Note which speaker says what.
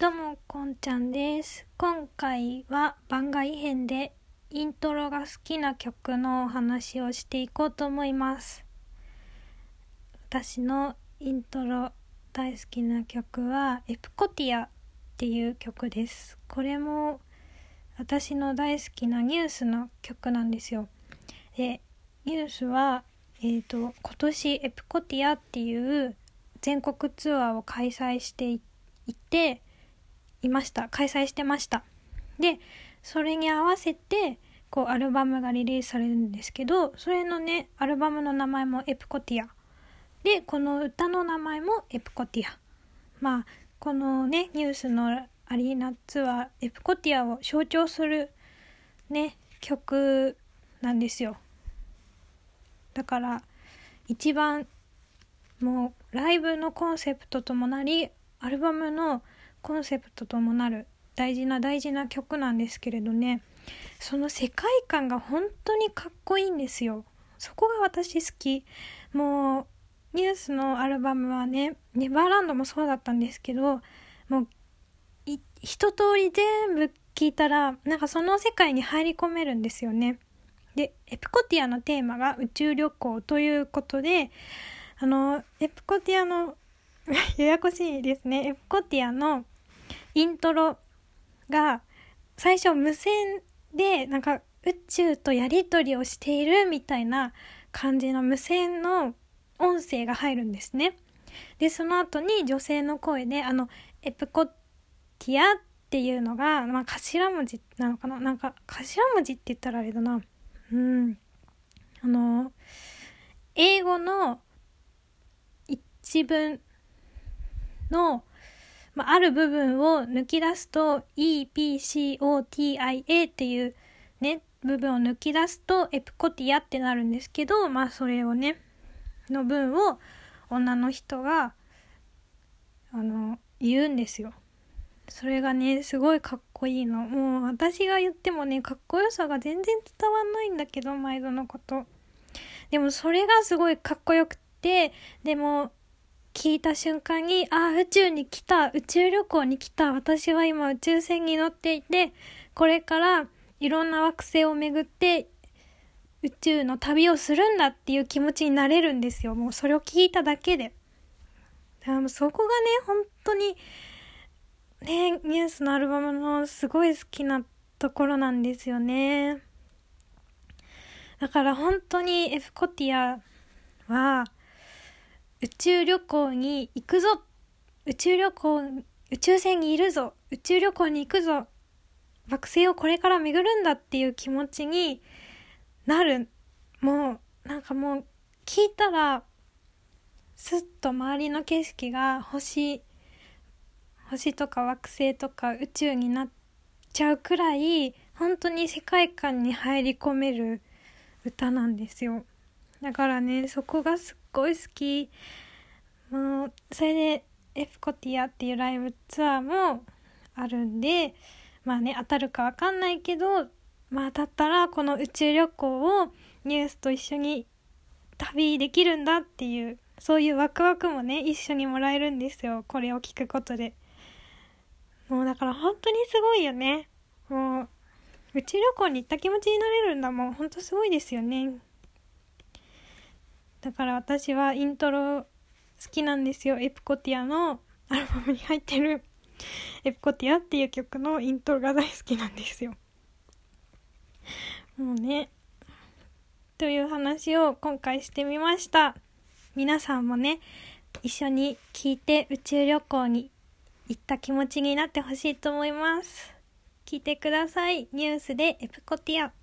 Speaker 1: どうもこんちゃんです。今回は番外編でイントロが好きな曲のお話をしていこうと思います。私のイントロ大好きな曲はエプコティアっていう曲です。これも私の大好きなニュースの曲なんですよ。でニュースはえー、と今年エプコティアっていう全国ツアーを開催していていました。開催してました。でそれに合わせてこうアルバムがリリースされるんですけどそれのねアルバムの名前もエプコティア。でこの歌の名前もエプコティア。まあこのねニュースのアリーナツアーエプコティアを象徴するね曲なんですよ。だから一番もうライブのコンセプトともなりアルバムのコンセプトともなる大事な大事な曲なんですけれどね。その世界観が本当にかっこいいんですよ。そこが私好き。もうニュースのアルバムはねネバーランドもそうだったんですけどもう一通り全部聞いたらなんかその世界に入り込めるんですよね。でエプコティアのテーマが宇宙旅行ということであのエプコティアのややこしいですね。エプコティアのイントロが最初無線でなんか宇宙とやり取りをしているみたいな感じの無線の音声が入るんですね。でその後に女性の声であのエプコティアっていうのが、まあ、頭文字なのかな？なんか頭文字って言ったらあれだな。うん。あの英語の一文のまあ、ある部分を抜き出すと EPCOTIA っていうね部分を抜き出すとエプコティアってなるんですけどまあそれをねの分を女の人があの言うんですよ。それがねすごいかっこいいのもう私が言ってもねかっこよさが全然伝わんないんだけど毎度のことでもそれがすごいかっこよくってでも聞いた瞬間に、ああ、宇宙に来た、宇宙旅行に来た、私は今宇宙船に乗っていて、これからいろんな惑星を巡って宇宙の旅をするんだっていう気持ちになれるんですよ。もうそれを聞いただけで。でもそこがね、本当に、ね、ニュースのアルバムのすごい好きなところなんですよね。だから本当にエフコティアは、宇宙旅行に行くぞ。宇宙旅行宇宙船にいるぞ。宇宙旅行に行くぞ。惑星をこれから巡るんだっていう気持ちになる。もうなんかもう聞いたらすっと周りの景色が星星とか惑星とか宇宙になっちゃうくらい本当に世界観に入り込める歌なんですよ。だからねそこがすっごい好き。もうそれでエフコティアっていうライブツアーもあるんでまあね当たるか分かんないけどまあ当たったらこの宇宙旅行をニュースと一緒に旅できるんだっていうそういうワクワクもね一緒にもらえるんですよこれを聞くことで。もうだから本当にすごいよね。もう宇宙旅行に行った気持ちになれるんだもん。本当すごいですよね。だから私はイントロ好きなんですよ。エプコティアのアルバムに入ってる。エプコティアっていう曲のイントロが大好きなんですよ。もうね。という話を今回してみました。皆さんもね一緒に聞いて宇宙旅行に行った気持ちになってほしいと思います。聞いてください。ニュースでエプコティア。